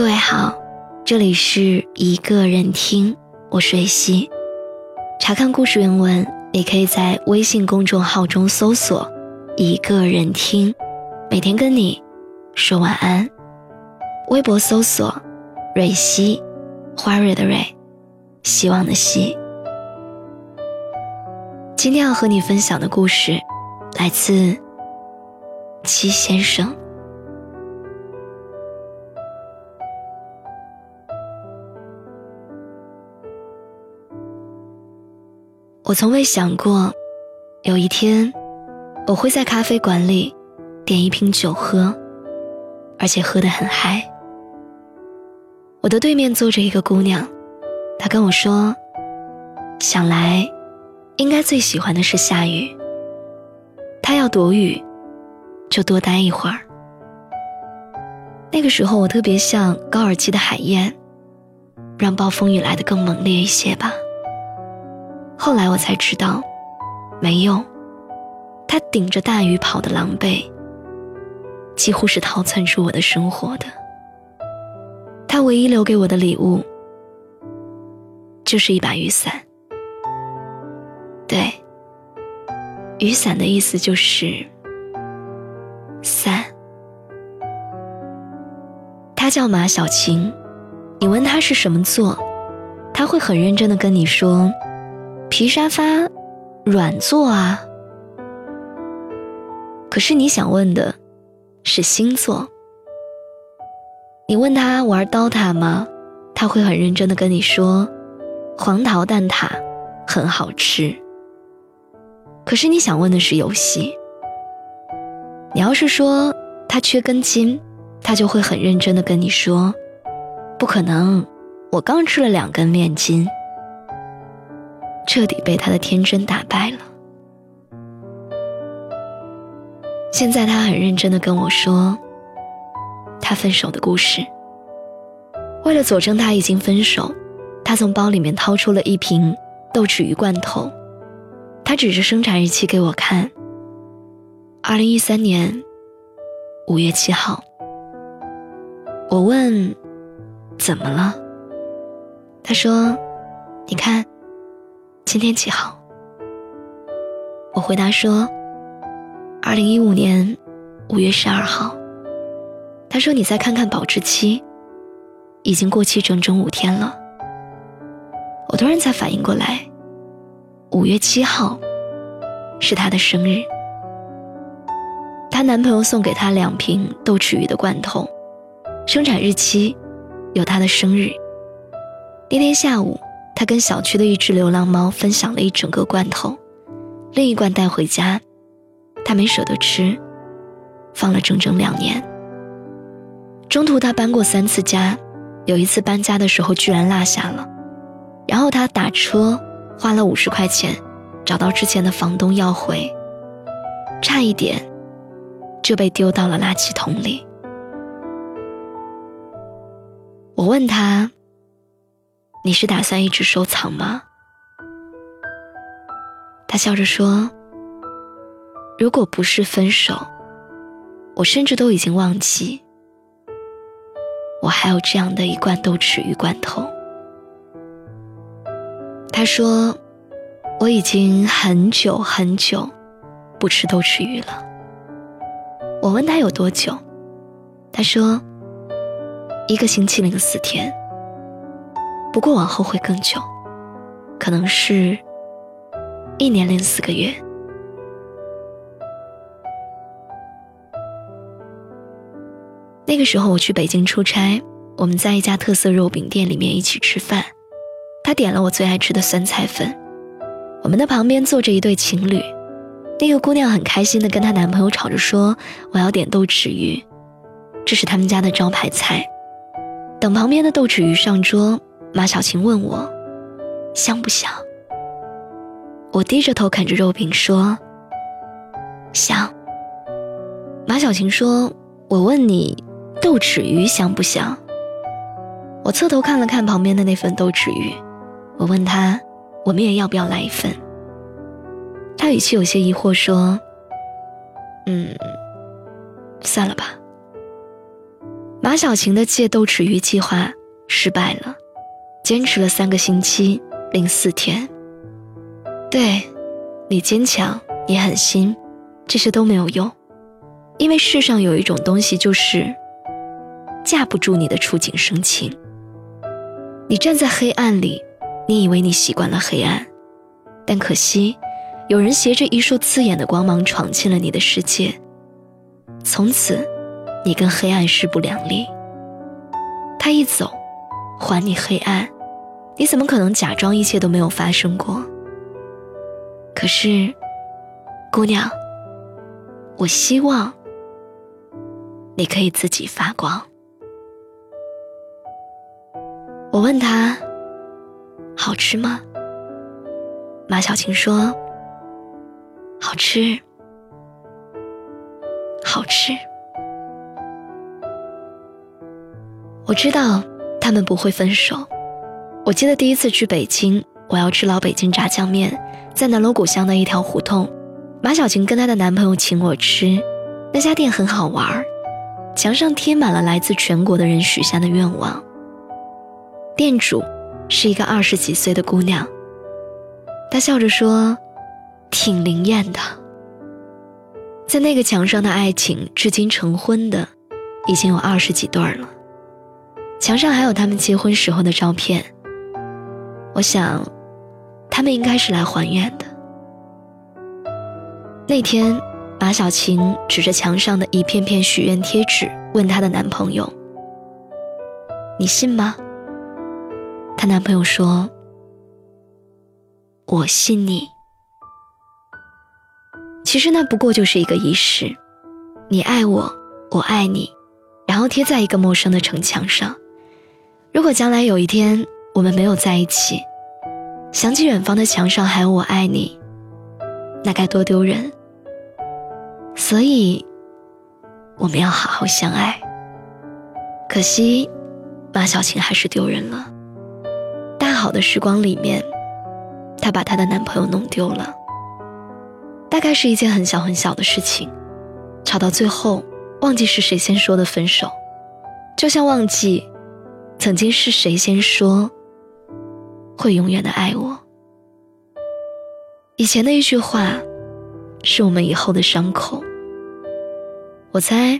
各位好，这里是一个人听，我是瑞希。查看故事原文，也可以在微信公众号中搜索“一个人听”，每天跟你说晚安。微博搜索“瑞希”，花蕊的蕊，希望的希。今天要和你分享的故事，来自七先生。我从未想过，有一天我会在咖啡馆里点一瓶酒喝，而且喝得很嗨。我的对面坐着一个姑娘，她跟我说：“想来，应该最喜欢的是下雨。她要躲雨，就多待一会儿。”那个时候我特别像高尔基的海燕，让暴风雨来得更猛烈一些吧。后来我才知道，没用。他顶着大雨跑的狼狈，几乎是逃窜出我的生活的。他唯一留给我的礼物，就是一把雨伞。对，雨伞的意思就是伞。他叫马小晴，你问他是什么座，他会很认真的跟你说。皮沙发，软座啊。可是你想问的，是星座。你问他玩刀塔吗？他会很认真的跟你说，黄桃蛋挞很好吃。可是你想问的是游戏。你要是说他缺根筋，他就会很认真的跟你说，不可能，我刚吃了两根面筋。彻底被他的天真打败了。现在他很认真的跟我说，他分手的故事。为了佐证他已经分手，他从包里面掏出了一瓶豆豉鱼罐头，他指着生产日期给我看。二零一三年五月七号。我问，怎么了？他说，你看。今天几号？我回答说，二零一五年五月十二号。他说：“你再看看保质期，已经过期整整五天了。”我突然才反应过来，五月七号是她的生日。她男朋友送给她两瓶豆豉鱼的罐头，生产日期有她的生日。那天下午。他跟小区的一只流浪猫分享了一整个罐头，另一罐带回家，他没舍得吃，放了整整两年。中途他搬过三次家，有一次搬家的时候居然落下了，然后他打车花了五十块钱，找到之前的房东要回，差一点就被丢到了垃圾桶里。我问他。你是打算一直收藏吗？他笑着说：“如果不是分手，我甚至都已经忘记，我还有这样的一罐豆豉鱼罐头。”他说：“我已经很久很久不吃豆豉鱼了。”我问他有多久，他说：“一个星期零四天。”不过往后会更久，可能是一年零四个月。那个时候我去北京出差，我们在一家特色肉饼店里面一起吃饭，他点了我最爱吃的酸菜粉。我们的旁边坐着一对情侣，那个姑娘很开心的跟她男朋友吵着说：“我要点豆豉鱼，这是他们家的招牌菜。”等旁边的豆豉鱼上桌。马小晴问我：“香不香？”我低着头啃着肉饼说：“香。”马小晴说：“我问你，豆豉鱼香不香？”我侧头看了看旁边的那份豆豉鱼，我问他：“我们也要不要来一份？”他语气有些疑惑说：“嗯，算了吧。”马小晴的戒豆豉鱼计划失败了，坚持了三个星期零四天。对，你坚强，你狠心，这些都没有用，因为世上有一种东西就是架不住你的触景生情。你站在黑暗里，你以为你习惯了黑暗，但可惜，有人携着一束刺眼的光芒闯进了你的世界，从此，你跟黑暗势不两立。他一走，还你黑暗，你怎么可能假装一切都没有发生过？可是，姑娘，我希望你可以自己发光。我问他：“好吃吗？”马小晴说：“好吃，好吃。”我知道他们不会分手。我记得第一次去北京，我要吃老北京炸酱面。在南锣鼓巷的一条胡同，马小晴跟她的男朋友请我吃。那家店很好玩，墙上贴满了来自全国的人许下的愿望。店主是一个二十几岁的姑娘，她笑着说：“挺灵验的。”在那个墙上的爱情，至今成婚的已经有二十几对了。墙上还有他们结婚时候的照片。我想。他们应该是来还愿的。那天，马小晴指着墙上的一片片许愿贴纸，问她的男朋友：“你信吗？”她男朋友说：“我信你。”其实那不过就是一个仪式，你爱我，我爱你，然后贴在一个陌生的城墙上。如果将来有一天我们没有在一起，想起远方的墙上还有我爱你，那该多丢人。所以，我们要好好相爱。可惜，马小晴还是丢人了。大好的时光里面，她把她的男朋友弄丢了。大概是一件很小很小的事情，吵到最后，忘记是谁先说的分手，就像忘记曾经是谁先说。会永远的爱我。以前的一句话，是我们以后的伤口。我猜，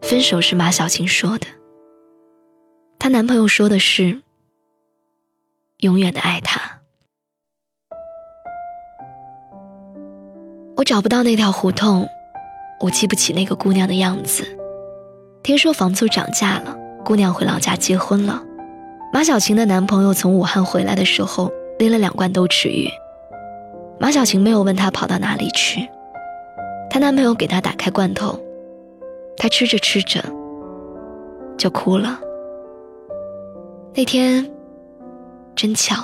分手是马小晴说的，她男朋友说的是永远的爱她。我找不到那条胡同，我记不起那个姑娘的样子。听说房租涨价了，姑娘回老家结婚了。马小晴的男朋友从武汉回来的时候，拎了两罐豆豉鱼。马小晴没有问他跑到哪里去，她男朋友给她打开罐头，她吃着吃着就哭了。那天真巧，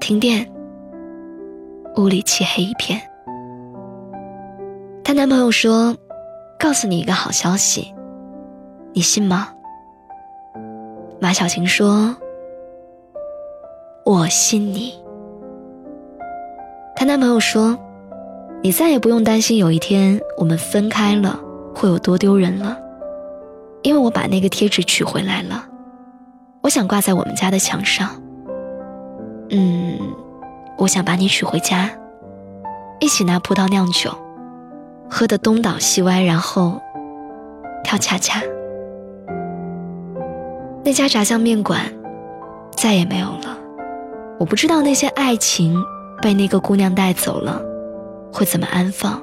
停电，屋里漆黑一片。她男朋友说：“告诉你一个好消息，你信吗？”马小晴说：“我信你。”她男朋友说：“你再也不用担心有一天我们分开了会有多丢人了，因为我把那个贴纸取回来了，我想挂在我们家的墙上。嗯，我想把你娶回家，一起拿葡萄酿酒，喝得东倒西歪，然后跳恰恰。”那家炸酱面馆再也没有了。我不知道那些爱情被那个姑娘带走了，会怎么安放。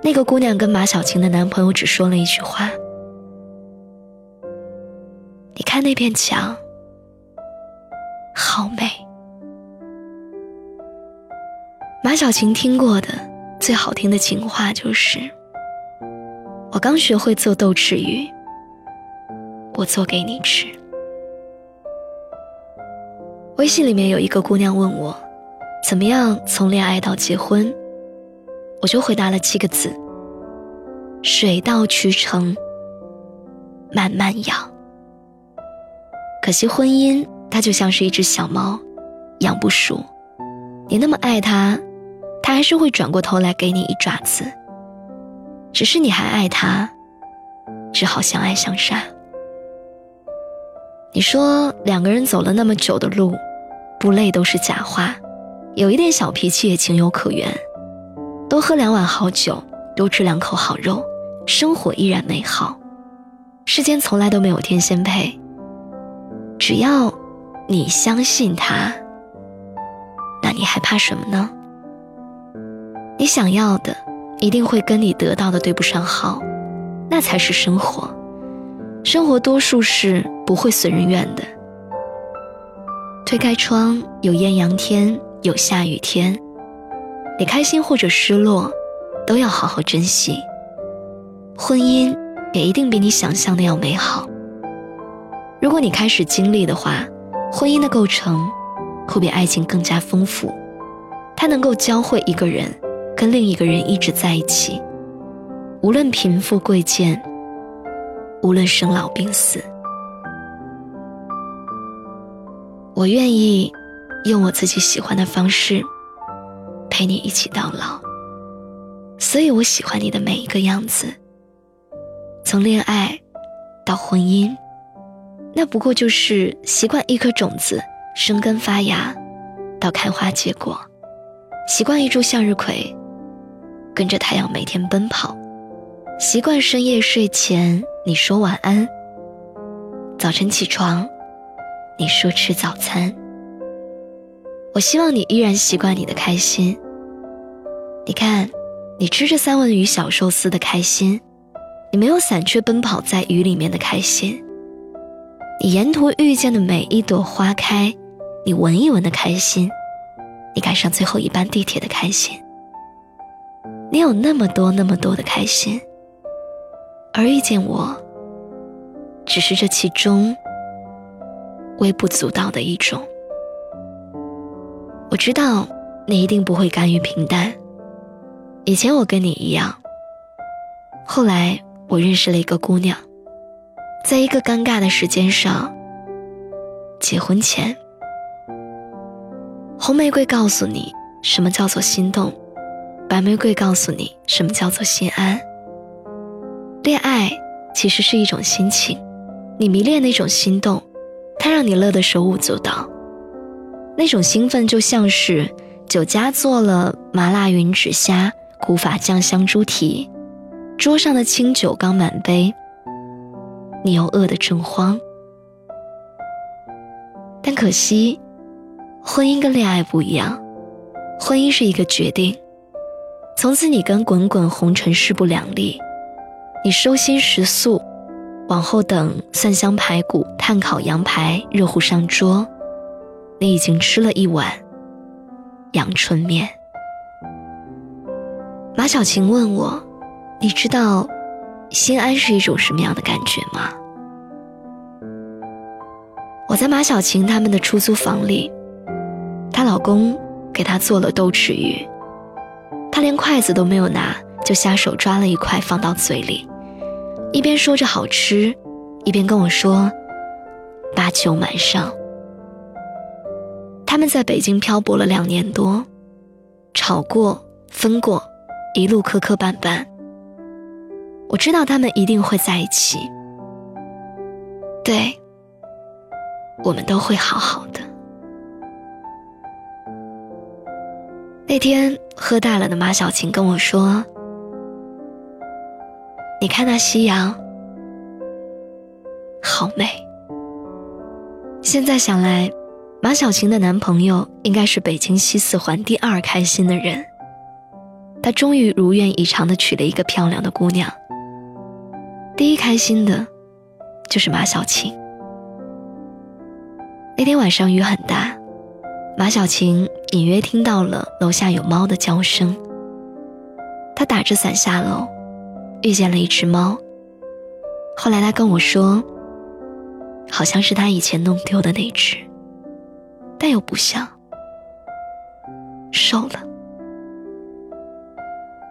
那个姑娘跟马小晴的男朋友只说了一句话：“你看那片墙，好美。”马小晴听过的最好听的情话就是：“我刚学会做豆豉鱼。”我做给你吃。微信里面有一个姑娘问我，怎么样从恋爱到结婚？我就回答了七个字：水到渠成，慢慢养。可惜婚姻它就像是一只小猫，养不熟。你那么爱它，它还是会转过头来给你一爪子。只是你还爱它，只好相爱相杀。你说两个人走了那么久的路，不累都是假话，有一点小脾气也情有可原。多喝两碗好酒，多吃两口好肉，生活依然美好。世间从来都没有天仙配，只要你相信他，那你还怕什么呢？你想要的一定会跟你得到的对不上号，那才是生活。生活多数是不会随人愿的。推开窗，有艳阳天，有下雨天。你开心或者失落，都要好好珍惜。婚姻也一定比你想象的要美好。如果你开始经历的话，婚姻的构成会比爱情更加丰富。它能够教会一个人跟另一个人一直在一起，无论贫富贵贱。无论生老病死，我愿意用我自己喜欢的方式陪你一起到老。所以我喜欢你的每一个样子，从恋爱到婚姻，那不过就是习惯一颗种子生根发芽，到开花结果；习惯一株向日葵，跟着太阳每天奔跑；习惯深夜睡前。你说晚安，早晨起床，你说吃早餐。我希望你依然习惯你的开心。你看，你吃着三文鱼小寿司的开心，你没有伞却奔跑在雨里面的开心，你沿途遇见的每一朵花开，你闻一闻的开心，你赶上最后一班地铁的开心，你有那么多那么多的开心。而遇见我，只是这其中微不足道的一种。我知道你一定不会甘于平淡。以前我跟你一样，后来我认识了一个姑娘，在一个尴尬的时间上，结婚前，红玫瑰告诉你什么叫做心动，白玫瑰告诉你什么叫做心安。恋爱其实是一种心情，你迷恋那种心动，它让你乐得手舞足蹈。那种兴奋就像是酒家做了麻辣云指虾、古法酱香猪蹄，桌上的清酒刚满杯，你又饿得正慌。但可惜，婚姻跟恋爱不一样，婚姻是一个决定，从此你跟滚滚红尘势不两立。你收心食素，往后等蒜香排骨、炭烤羊排热乎上桌，你已经吃了一碗阳春面。马小晴问我：“你知道心安是一种什么样的感觉吗？”我在马小晴他们的出租房里，她老公给她做了豆豉鱼，她连筷子都没有拿，就下手抓了一块放到嘴里。一边说着好吃，一边跟我说：“把酒满上。”他们在北京漂泊了两年多，吵过、分过，一路磕磕绊绊。我知道他们一定会在一起，对，我们都会好好的。那天喝大了的马小晴跟我说。你看那夕阳，好美。现在想来，马小晴的男朋友应该是北京西四环第二开心的人。他终于如愿以偿的娶了一个漂亮的姑娘。第一开心的，就是马小晴。那天晚上雨很大，马小晴隐约听到了楼下有猫的叫声。她打着伞下楼。遇见了一只猫，后来他跟我说，好像是他以前弄丢的那只，但又不像，瘦了，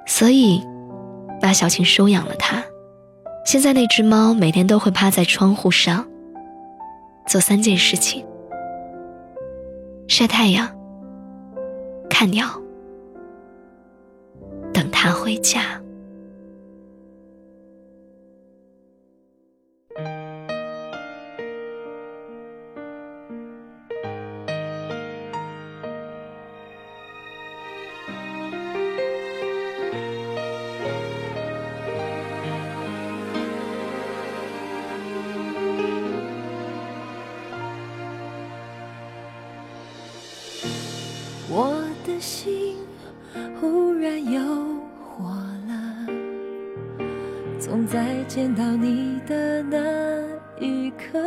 所以马小晴收养了它。现在那只猫每天都会趴在窗户上，做三件事情：晒太阳、看鸟、等它回家。心忽然又活了。从再见到你的那一刻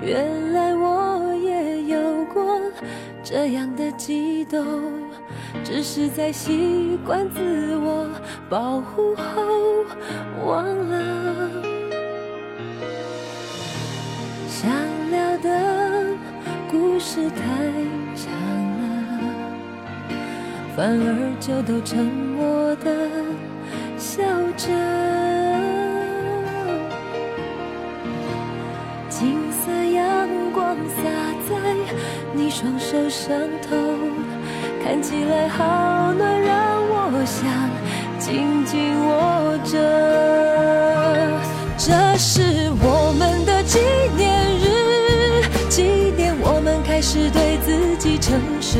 原来我也有过这样的激动只是在习惯自我保护后忘了是太长了。反而就都沉默的笑着，金色阳光洒在你双手上头，看起来好暖，让我想紧紧握着。这是是对自己诚实。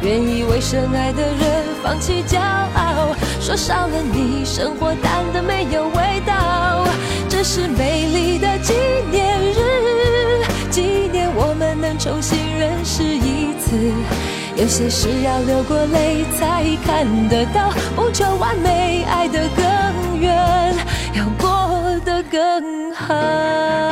愿意为深爱的人放弃骄傲，说少了你，生活淡的没有味道。这是美丽的纪念日，纪念我们能重新认识一次。有些事要流过泪才看得到，不求完美，爱得更远，要过得更好。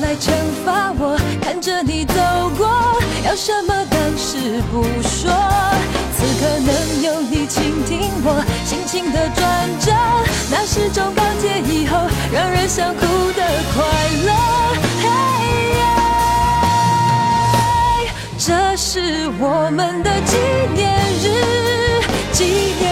来惩罚我，看着你走过。要什么当时不说，此刻能有你倾听我心情的转折，那是种告诫以后让人想哭的快乐。这是我们的纪念日，纪念